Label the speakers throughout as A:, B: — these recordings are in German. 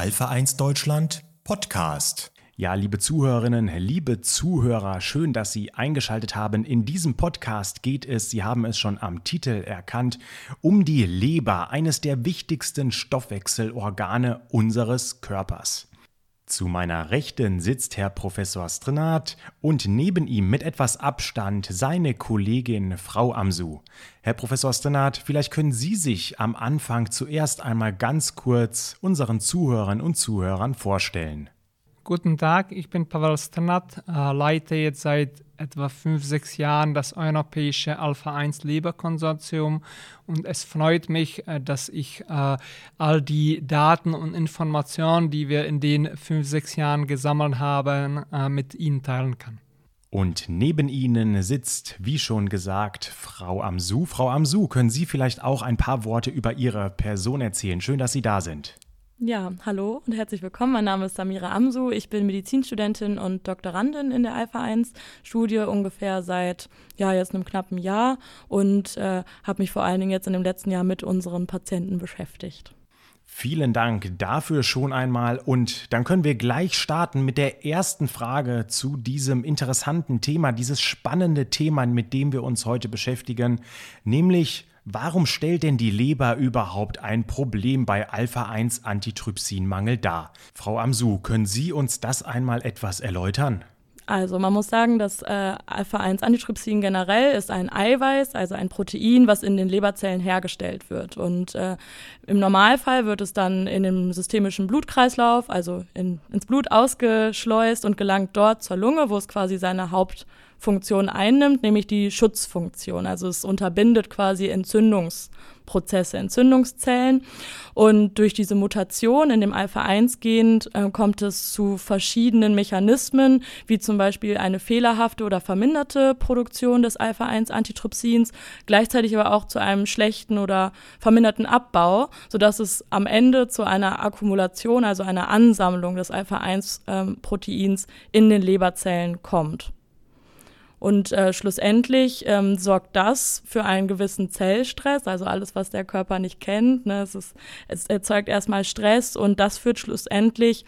A: Alpha 1 Deutschland Podcast.
B: Ja, liebe Zuhörerinnen, liebe Zuhörer, schön, dass Sie eingeschaltet haben. In diesem Podcast geht es, Sie haben es schon am Titel erkannt, um die Leber, eines der wichtigsten Stoffwechselorgane unseres Körpers. Zu meiner Rechten sitzt Herr Professor Strenat und neben ihm mit etwas Abstand seine Kollegin Frau Amsu. Herr Professor Strenat, vielleicht können Sie sich am Anfang zuerst einmal ganz kurz unseren Zuhörern und Zuhörern vorstellen.
C: Guten Tag, ich bin Pavel Strenat, äh, leite jetzt seit etwa fünf, sechs Jahren das europäische Alpha-1 Leberkonsortium und es freut mich, äh, dass ich äh, all die Daten und Informationen, die wir in den fünf, sechs Jahren gesammelt haben, mit Ihnen teilen kann.
B: Und neben Ihnen sitzt, wie schon gesagt, Frau Amsu. Frau Amsu, können Sie vielleicht auch ein paar Worte über Ihre Person erzählen? Schön, dass Sie da sind.
D: Ja, hallo und herzlich willkommen. Mein Name ist Samira Amsu. Ich bin Medizinstudentin und Doktorandin in der Alpha 1 Studie ungefähr seit ja jetzt einem knappen Jahr und äh, habe mich vor allen Dingen jetzt in dem letzten Jahr mit unseren Patienten beschäftigt.
B: Vielen Dank dafür schon einmal und dann können wir gleich starten mit der ersten Frage zu diesem interessanten Thema, dieses spannende Thema, mit dem wir uns heute beschäftigen, nämlich Warum stellt denn die Leber überhaupt ein Problem bei Alpha-1-Antitrypsinmangel dar? Frau Amsu, können Sie uns das einmal etwas erläutern?
D: Also man muss sagen, dass äh, Alpha-1-Antitrypsin generell ist ein Eiweiß, also ein Protein, was in den Leberzellen hergestellt wird. Und äh, im Normalfall wird es dann in dem systemischen Blutkreislauf, also in, ins Blut ausgeschleust und gelangt dort zur Lunge, wo es quasi seine Haupt Funktion einnimmt, nämlich die Schutzfunktion. Also es unterbindet quasi Entzündungsprozesse, Entzündungszellen. Und durch diese Mutation in dem Alpha-1-Gen äh, kommt es zu verschiedenen Mechanismen, wie zum Beispiel eine fehlerhafte oder verminderte Produktion des Alpha-1-Antitrypsins, gleichzeitig aber auch zu einem schlechten oder verminderten Abbau, sodass es am Ende zu einer Akkumulation, also einer Ansammlung des Alpha-1-Proteins ähm, in den Leberzellen kommt. Und äh, schlussendlich ähm, sorgt das für einen gewissen Zellstress, also alles, was der Körper nicht kennt. Ne? Es, ist, es erzeugt erstmal Stress und das führt schlussendlich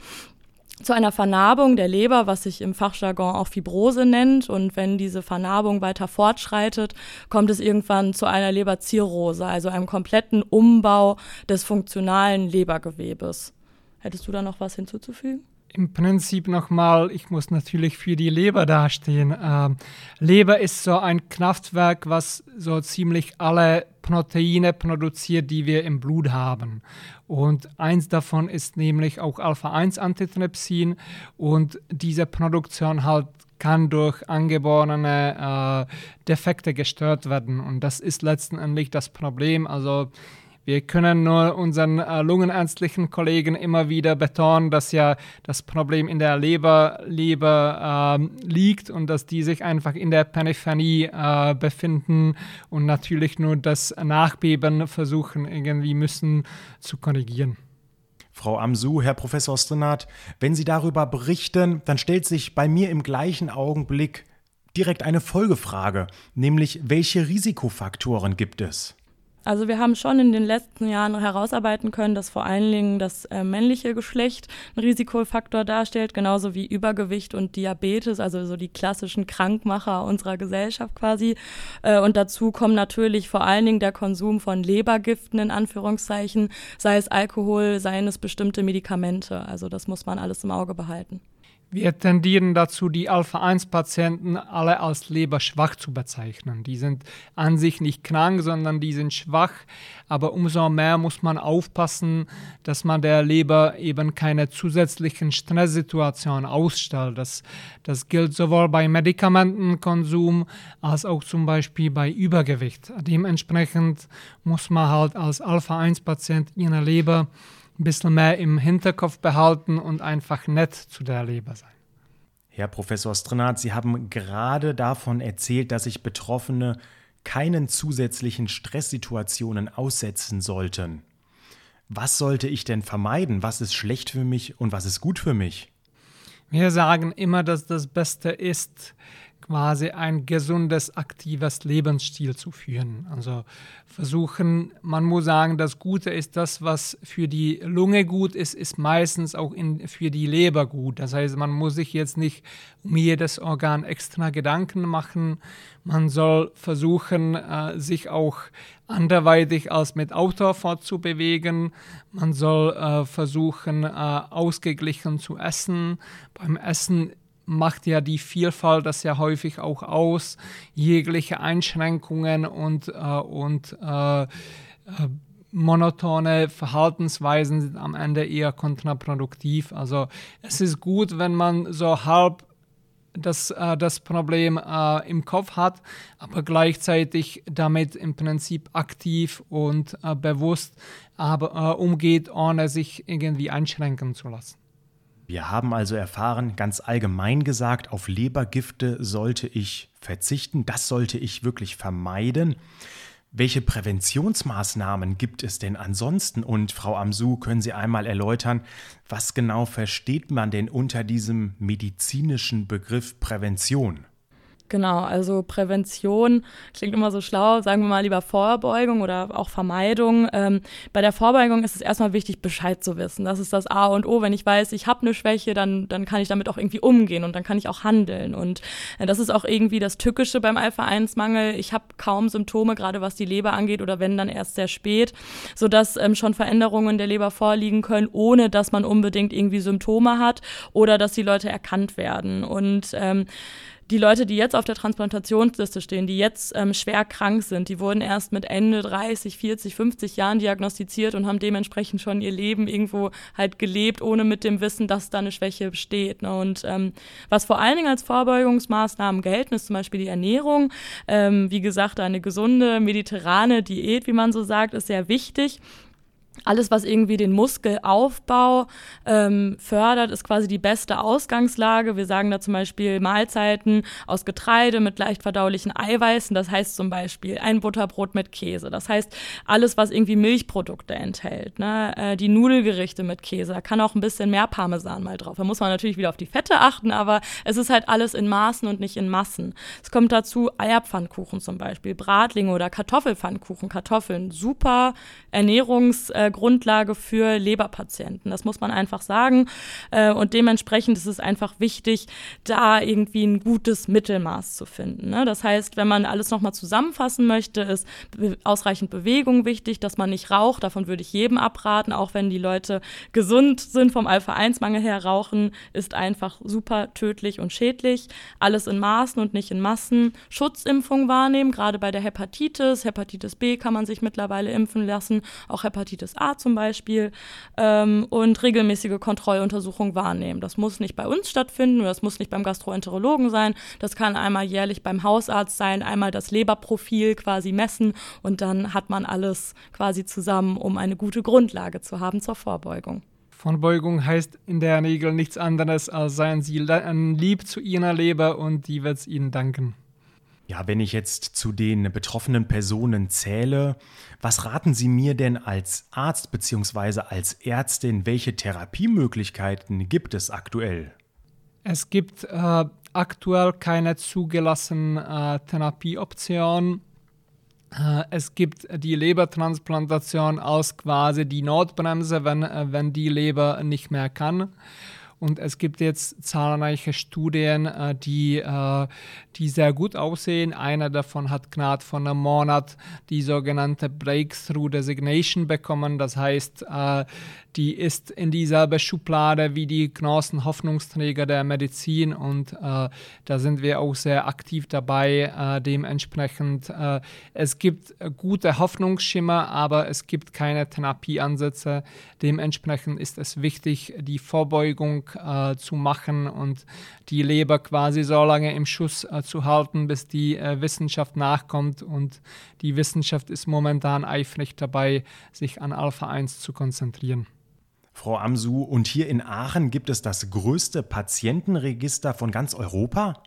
D: zu einer Vernarbung der Leber, was sich im Fachjargon auch Fibrose nennt. Und wenn diese Vernarbung weiter fortschreitet, kommt es irgendwann zu einer Leberzirrhose, also einem kompletten Umbau des funktionalen Lebergewebes. Hättest du da noch was hinzuzufügen?
C: Im Prinzip nochmal, ich muss natürlich für die Leber dastehen. Ähm, Leber ist so ein Kraftwerk, was so ziemlich alle Proteine produziert, die wir im Blut haben. Und eins davon ist nämlich auch Alpha-1-Antitrypsin und diese Produktion halt kann durch angeborene äh, Defekte gestört werden. Und das ist letztendlich das Problem. Also wir können nur unseren äh, lungenärztlichen Kollegen immer wieder betonen, dass ja das Problem in der Leber, Leber äh, liegt und dass die sich einfach in der Peripherie äh, befinden und natürlich nur das Nachbeben versuchen irgendwie müssen zu korrigieren.
B: Frau Amsu, Herr Professor Strenat, wenn Sie darüber berichten, dann stellt sich bei mir im gleichen Augenblick direkt eine Folgefrage, nämlich welche Risikofaktoren gibt es?
D: Also wir haben schon in den letzten Jahren herausarbeiten können, dass vor allen Dingen das äh, männliche Geschlecht ein Risikofaktor darstellt, genauso wie Übergewicht und Diabetes, also so die klassischen Krankmacher unserer Gesellschaft quasi. Äh, und dazu kommen natürlich vor allen Dingen der Konsum von Lebergiften in Anführungszeichen, sei es Alkohol, seien es bestimmte Medikamente. Also das muss man alles im Auge behalten.
C: Wir tendieren dazu, die Alpha-1-Patienten alle als leberschwach zu bezeichnen. Die sind an sich nicht krank, sondern die sind schwach. Aber umso mehr muss man aufpassen, dass man der Leber eben keine zusätzlichen Stresssituationen ausstellt. Das, das gilt sowohl bei Medikamentenkonsum als auch zum Beispiel bei Übergewicht. Dementsprechend muss man halt als Alpha-1-Patient ihre Leber ein bisschen mehr im Hinterkopf behalten und einfach nett zu der Leber sein.
B: Herr Professor Strenat, Sie haben gerade davon erzählt, dass sich Betroffene keinen zusätzlichen Stresssituationen aussetzen sollten. Was sollte ich denn vermeiden? Was ist schlecht für mich und was ist gut für mich?
C: Wir sagen immer, dass das Beste ist, quasi ein gesundes, aktives Lebensstil zu führen. Also versuchen, man muss sagen, das Gute ist das, was für die Lunge gut ist, ist meistens auch in, für die Leber gut. Das heißt, man muss sich jetzt nicht um jedes Organ extra Gedanken machen. Man soll versuchen, äh, sich auch anderweitig als mit Auto fortzubewegen. Man soll äh, versuchen, äh, ausgeglichen zu essen. Beim Essen macht ja die Vielfalt das ja häufig auch aus. Jegliche Einschränkungen und, äh, und äh, äh, monotone Verhaltensweisen sind am Ende eher kontraproduktiv. Also es ist gut, wenn man so halb das, äh, das Problem äh, im Kopf hat, aber gleichzeitig damit im Prinzip aktiv und äh, bewusst aber, äh, umgeht, ohne sich irgendwie einschränken zu lassen.
B: Wir haben also erfahren, ganz allgemein gesagt, auf Lebergifte sollte ich verzichten, das sollte ich wirklich vermeiden. Welche Präventionsmaßnahmen gibt es denn ansonsten? Und Frau Amsu, können Sie einmal erläutern, was genau versteht man denn unter diesem medizinischen Begriff Prävention?
D: Genau, also Prävention klingt immer so schlau, sagen wir mal lieber Vorbeugung oder auch Vermeidung. Ähm, bei der Vorbeugung ist es erstmal wichtig, Bescheid zu wissen. Das ist das A und O. Wenn ich weiß, ich habe eine Schwäche, dann, dann kann ich damit auch irgendwie umgehen und dann kann ich auch handeln. Und äh, das ist auch irgendwie das Tückische beim Alpha-1-Mangel. Ich habe kaum Symptome, gerade was die Leber angeht oder wenn dann erst sehr spät, sodass ähm, schon Veränderungen der Leber vorliegen können, ohne dass man unbedingt irgendwie Symptome hat oder dass die Leute erkannt werden. Und ähm, die Leute, die jetzt auf der Transplantationsliste stehen, die jetzt ähm, schwer krank sind, die wurden erst mit Ende 30, 40, 50 Jahren diagnostiziert und haben dementsprechend schon ihr Leben irgendwo halt gelebt, ohne mit dem Wissen, dass da eine Schwäche besteht. Ne? Und ähm, was vor allen Dingen als Vorbeugungsmaßnahmen gelten, ist zum Beispiel die Ernährung. Ähm, wie gesagt, eine gesunde mediterrane Diät, wie man so sagt, ist sehr wichtig alles, was irgendwie den Muskelaufbau ähm, fördert, ist quasi die beste Ausgangslage. Wir sagen da zum Beispiel Mahlzeiten aus Getreide mit leicht verdaulichen Eiweißen. Das heißt zum Beispiel ein Butterbrot mit Käse. Das heißt alles, was irgendwie Milchprodukte enthält. Ne? Äh, die Nudelgerichte mit Käse. Da kann auch ein bisschen mehr Parmesan mal drauf. Da muss man natürlich wieder auf die Fette achten, aber es ist halt alles in Maßen und nicht in Massen. Es kommt dazu Eierpfannkuchen zum Beispiel, Bratlinge oder Kartoffelpfannkuchen. Kartoffeln, super Ernährungs- äh, Grundlage für Leberpatienten. Das muss man einfach sagen. Äh, und dementsprechend ist es einfach wichtig, da irgendwie ein gutes Mittelmaß zu finden. Ne? Das heißt, wenn man alles nochmal zusammenfassen möchte, ist ausreichend Bewegung wichtig, dass man nicht raucht. Davon würde ich jedem abraten, auch wenn die Leute gesund sind vom Alpha-1-Mangel her. Rauchen ist einfach super tödlich und schädlich. Alles in Maßen und nicht in Massen. Schutzimpfung wahrnehmen, gerade bei der Hepatitis. Hepatitis B kann man sich mittlerweile impfen lassen, auch Hepatitis USA zum Beispiel ähm, und regelmäßige Kontrolluntersuchungen wahrnehmen. Das muss nicht bei uns stattfinden das muss nicht beim Gastroenterologen sein. Das kann einmal jährlich beim Hausarzt sein, einmal das Leberprofil quasi messen und dann hat man alles quasi zusammen, um eine gute Grundlage zu haben zur Vorbeugung.
C: Vorbeugung heißt in der Regel nichts anderes als seien Sie lieb zu Ihrer Leber und die wird es Ihnen danken.
B: Ja, wenn ich jetzt zu den betroffenen Personen zähle, was raten Sie mir denn als Arzt bzw. als Ärztin, welche Therapiemöglichkeiten gibt es aktuell?
C: Es gibt äh, aktuell keine zugelassenen äh, Therapieoptionen. Äh, es gibt die Lebertransplantation als quasi die Notbremse, wenn, äh, wenn die Leber nicht mehr kann. Und es gibt jetzt zahlreiche Studien, äh, die, äh, die sehr gut aussehen. Einer davon hat gerade vor einem Monat die sogenannte Breakthrough Designation bekommen. Das heißt, äh, die ist in dieselbe Schublade wie die großen Hoffnungsträger der Medizin und da sind wir auch sehr aktiv dabei. Dementsprechend, äh, es gibt gute Hoffnungsschimmer, aber es gibt keine Therapieansätze. Dementsprechend ist es wichtig, die Vorbeugung äh, zu machen und die Leber quasi so lange im Schuss äh, zu halten, bis die äh, Wissenschaft nachkommt und die Wissenschaft ist momentan eifrig dabei, sich an Alpha 1 zu konzentrieren.
B: Frau Amsu, und hier in Aachen gibt es das größte Patientenregister von ganz Europa?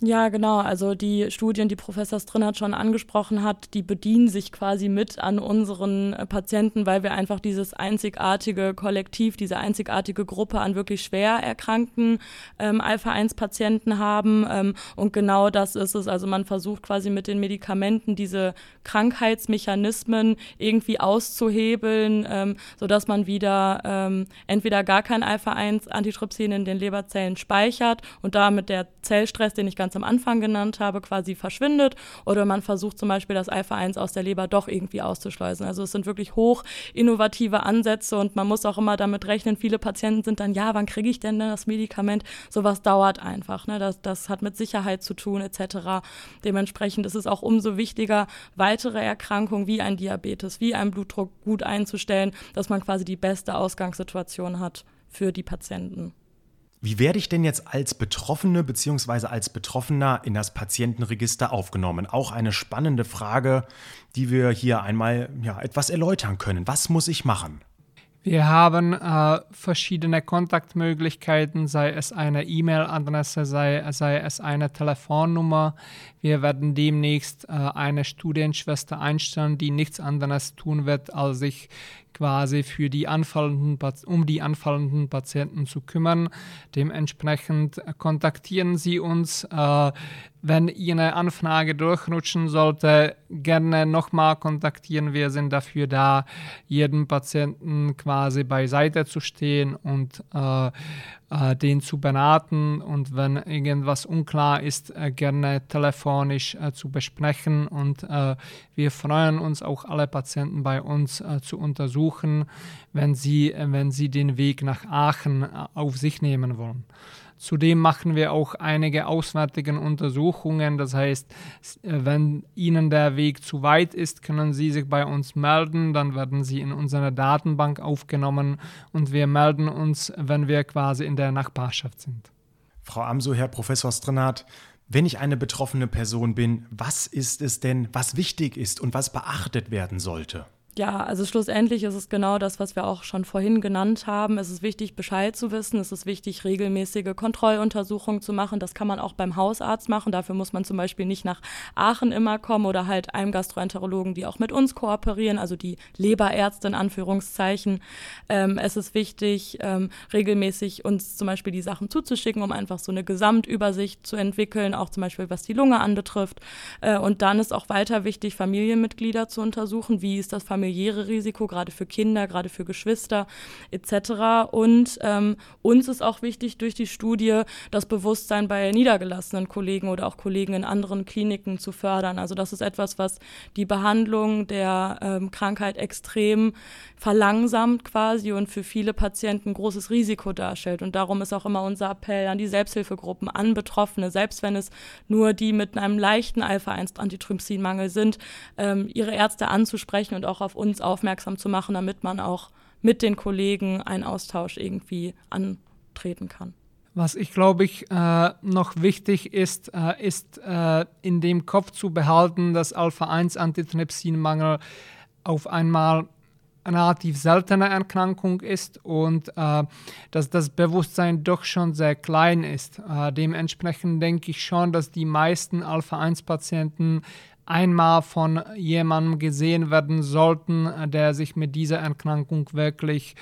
D: Ja, genau. Also die Studien, die Professor Strinnert schon angesprochen hat, die bedienen sich quasi mit an unseren äh, Patienten, weil wir einfach dieses einzigartige Kollektiv, diese einzigartige Gruppe an wirklich schwer erkrankten ähm, Alpha-1-Patienten haben. Ähm, und genau das ist es. Also man versucht quasi mit den Medikamenten diese Krankheitsmechanismen irgendwie auszuhebeln, ähm, sodass man wieder ähm, entweder gar kein Alpha-1-Antitrypsin in den Leberzellen speichert und damit der Zellstress, den ich ganz ganz am Anfang genannt habe, quasi verschwindet oder man versucht zum Beispiel das Alpha-1 aus der Leber doch irgendwie auszuschleusen. Also es sind wirklich hoch innovative Ansätze und man muss auch immer damit rechnen, viele Patienten sind dann, ja, wann kriege ich denn das Medikament? Sowas dauert einfach. Ne? Das, das hat mit Sicherheit zu tun etc. Dementsprechend ist es auch umso wichtiger, weitere Erkrankungen wie ein Diabetes, wie ein Blutdruck gut einzustellen, dass man quasi die beste Ausgangssituation hat für die Patienten.
B: Wie werde ich denn jetzt als Betroffene bzw. als Betroffener in das Patientenregister aufgenommen? Auch eine spannende Frage, die wir hier einmal ja, etwas erläutern können. Was muss ich machen?
C: Wir haben äh, verschiedene Kontaktmöglichkeiten, sei es eine E-Mail-Adresse, sei, sei, es eine Telefonnummer. Wir werden demnächst äh, eine Studienschwester einstellen, die nichts anderes tun wird, als sich quasi für die anfallenden, um die anfallenden Patienten zu kümmern. Dementsprechend kontaktieren Sie uns. Äh, wenn Ihre Anfrage durchrutschen sollte, gerne nochmal kontaktieren. Wir sind dafür da, jedem Patienten quasi beiseite zu stehen und äh, äh, den zu beraten und wenn irgendwas unklar ist, äh, gerne telefonisch äh, zu besprechen. Und äh, wir freuen uns auch alle Patienten bei uns äh, zu untersuchen, wenn sie, wenn sie den Weg nach Aachen auf sich nehmen wollen. Zudem machen wir auch einige auswärtige Untersuchungen. Das heißt, wenn Ihnen der Weg zu weit ist, können Sie sich bei uns melden. Dann werden Sie in unsere Datenbank aufgenommen und wir melden uns, wenn wir quasi in der Nachbarschaft sind.
B: Frau Amso, Herr Professor Strenat, wenn ich eine betroffene Person bin, was ist es denn, was wichtig ist und was beachtet werden sollte?
D: Ja, also schlussendlich ist es genau das, was wir auch schon vorhin genannt haben. Es ist wichtig, Bescheid zu wissen. Es ist wichtig, regelmäßige Kontrolluntersuchungen zu machen. Das kann man auch beim Hausarzt machen. Dafür muss man zum Beispiel nicht nach Aachen immer kommen oder halt einem Gastroenterologen, die auch mit uns kooperieren, also die Leberärzte in Anführungszeichen. Ähm, es ist wichtig, ähm, regelmäßig uns zum Beispiel die Sachen zuzuschicken, um einfach so eine Gesamtübersicht zu entwickeln, auch zum Beispiel was die Lunge anbetrifft. Äh, und dann ist auch weiter wichtig, Familienmitglieder zu untersuchen. Wie ist das Familienmitglied? Familiäre Risiko, gerade für Kinder, gerade für Geschwister etc. Und ähm, uns ist auch wichtig durch die Studie, das Bewusstsein bei niedergelassenen Kollegen oder auch Kollegen in anderen Kliniken zu fördern. Also das ist etwas, was die Behandlung der ähm, Krankheit extrem verlangsamt quasi und für viele Patienten großes Risiko darstellt. Und darum ist auch immer unser Appell an die Selbsthilfegruppen, an Betroffene, selbst wenn es nur die mit einem leichten Alpha-1-Antitrypsinmangel sind, ähm, ihre Ärzte anzusprechen und auch auf uns aufmerksam zu machen, damit man auch mit den Kollegen einen Austausch irgendwie antreten kann.
C: Was ich glaube ich äh, noch wichtig ist, äh, ist äh, in dem Kopf zu behalten, dass Alpha-1-Antitrypsinmangel auf einmal relativ seltene Erkrankung ist und äh, dass das Bewusstsein doch schon sehr klein ist. Äh, dementsprechend denke ich schon, dass die meisten Alpha-1-Patienten einmal von jemandem gesehen werden sollten, der sich mit dieser Erkrankung wirklich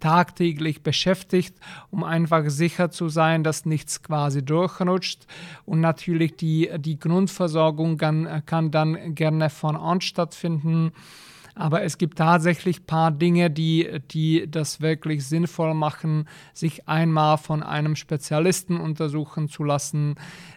C: tagtäglich beschäftigt, um einfach sicher zu sein, dass nichts quasi durchrutscht. Und natürlich die, die Grundversorgung kann, kann dann gerne von Ort stattfinden. Aber es gibt tatsächlich ein paar Dinge, die, die das wirklich sinnvoll machen, sich einmal von einem Spezialisten untersuchen zu lassen.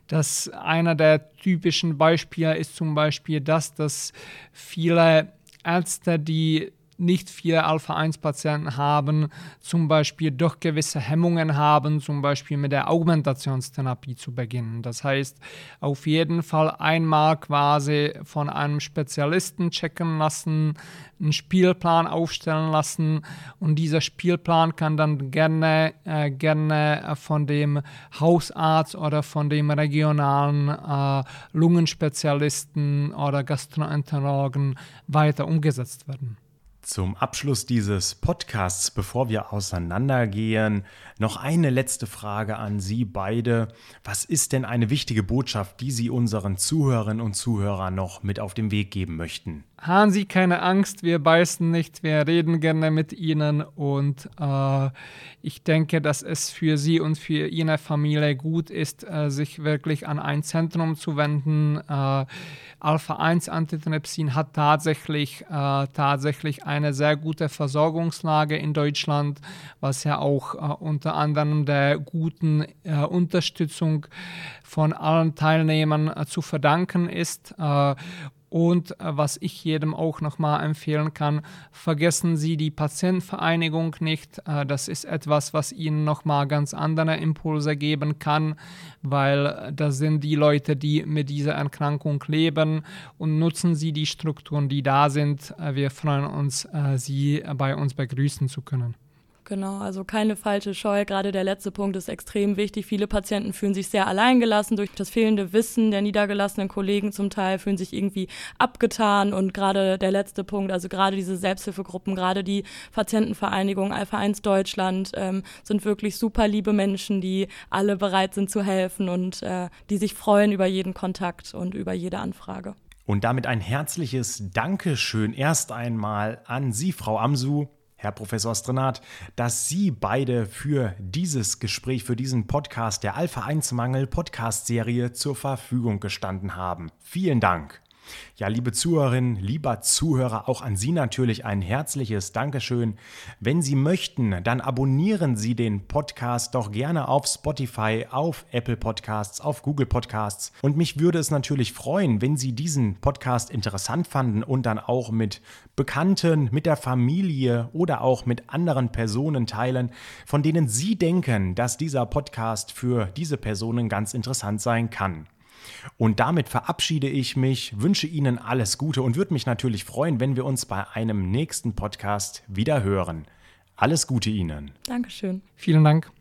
C: Das einer der typischen Beispiele ist zum Beispiel das, dass viele Ärzte, die nicht viele Alpha-1-Patienten haben, zum Beispiel doch gewisse Hemmungen haben, zum Beispiel mit der Augmentationstherapie zu beginnen. Das heißt, auf jeden Fall einmal quasi von einem Spezialisten checken lassen, einen Spielplan aufstellen lassen und dieser Spielplan kann dann gerne, äh, gerne von dem Hausarzt oder von dem regionalen äh, Lungenspezialisten oder Gastroenterologen weiter umgesetzt werden.
B: Zum Abschluss dieses Podcasts, bevor wir auseinandergehen, noch eine letzte Frage an Sie beide. Was ist denn eine wichtige Botschaft, die Sie unseren Zuhörerinnen und Zuhörern noch mit auf den Weg geben möchten?
C: Haben Sie keine Angst, wir beißen nicht, wir reden gerne mit Ihnen und äh, ich denke, dass es für Sie und für Ihre Familie gut ist, äh, sich wirklich an ein Zentrum zu wenden. Äh, Alpha-1-Antitrypsin hat tatsächlich, äh, tatsächlich eine sehr gute Versorgungslage in Deutschland, was ja auch äh, unter anderem der guten äh, Unterstützung von allen Teilnehmern zu verdanken ist. Und äh, was ich jedem auch nochmal empfehlen kann, vergessen Sie die Patientenvereinigung nicht. Äh, das ist etwas, was Ihnen nochmal ganz andere Impulse geben kann, weil äh, das sind die Leute, die mit dieser Erkrankung leben und nutzen Sie die Strukturen, die da sind. Wir freuen uns, Sie bei uns begrüßen zu können.
D: Genau, also keine falsche Scheu. Gerade der letzte Punkt ist extrem wichtig. Viele Patienten fühlen sich sehr alleingelassen durch das fehlende Wissen der niedergelassenen Kollegen zum Teil, fühlen sich irgendwie abgetan. Und gerade der letzte Punkt, also gerade diese Selbsthilfegruppen, gerade die Patientenvereinigung Alpha 1 Deutschland ähm, sind wirklich super liebe Menschen, die alle bereit sind zu helfen und äh, die sich freuen über jeden Kontakt und über jede Anfrage.
B: Und damit ein herzliches Dankeschön erst einmal an Sie, Frau Amsu, Herr Professor Strenat, dass Sie beide für dieses Gespräch, für diesen Podcast der Alpha 1 Mangel Podcast Serie zur Verfügung gestanden haben. Vielen Dank. Ja, liebe Zuhörerinnen, lieber Zuhörer, auch an Sie natürlich ein herzliches Dankeschön. Wenn Sie möchten, dann abonnieren Sie den Podcast doch gerne auf Spotify, auf Apple Podcasts, auf Google Podcasts. Und mich würde es natürlich freuen, wenn Sie diesen Podcast interessant fanden und dann auch mit Bekannten, mit der Familie oder auch mit anderen Personen teilen, von denen Sie denken, dass dieser Podcast für diese Personen ganz interessant sein kann. Und damit verabschiede ich mich, wünsche Ihnen alles Gute und würde mich natürlich freuen, wenn wir uns bei einem nächsten Podcast wieder hören. Alles Gute Ihnen.
D: Dankeschön.
C: Vielen Dank.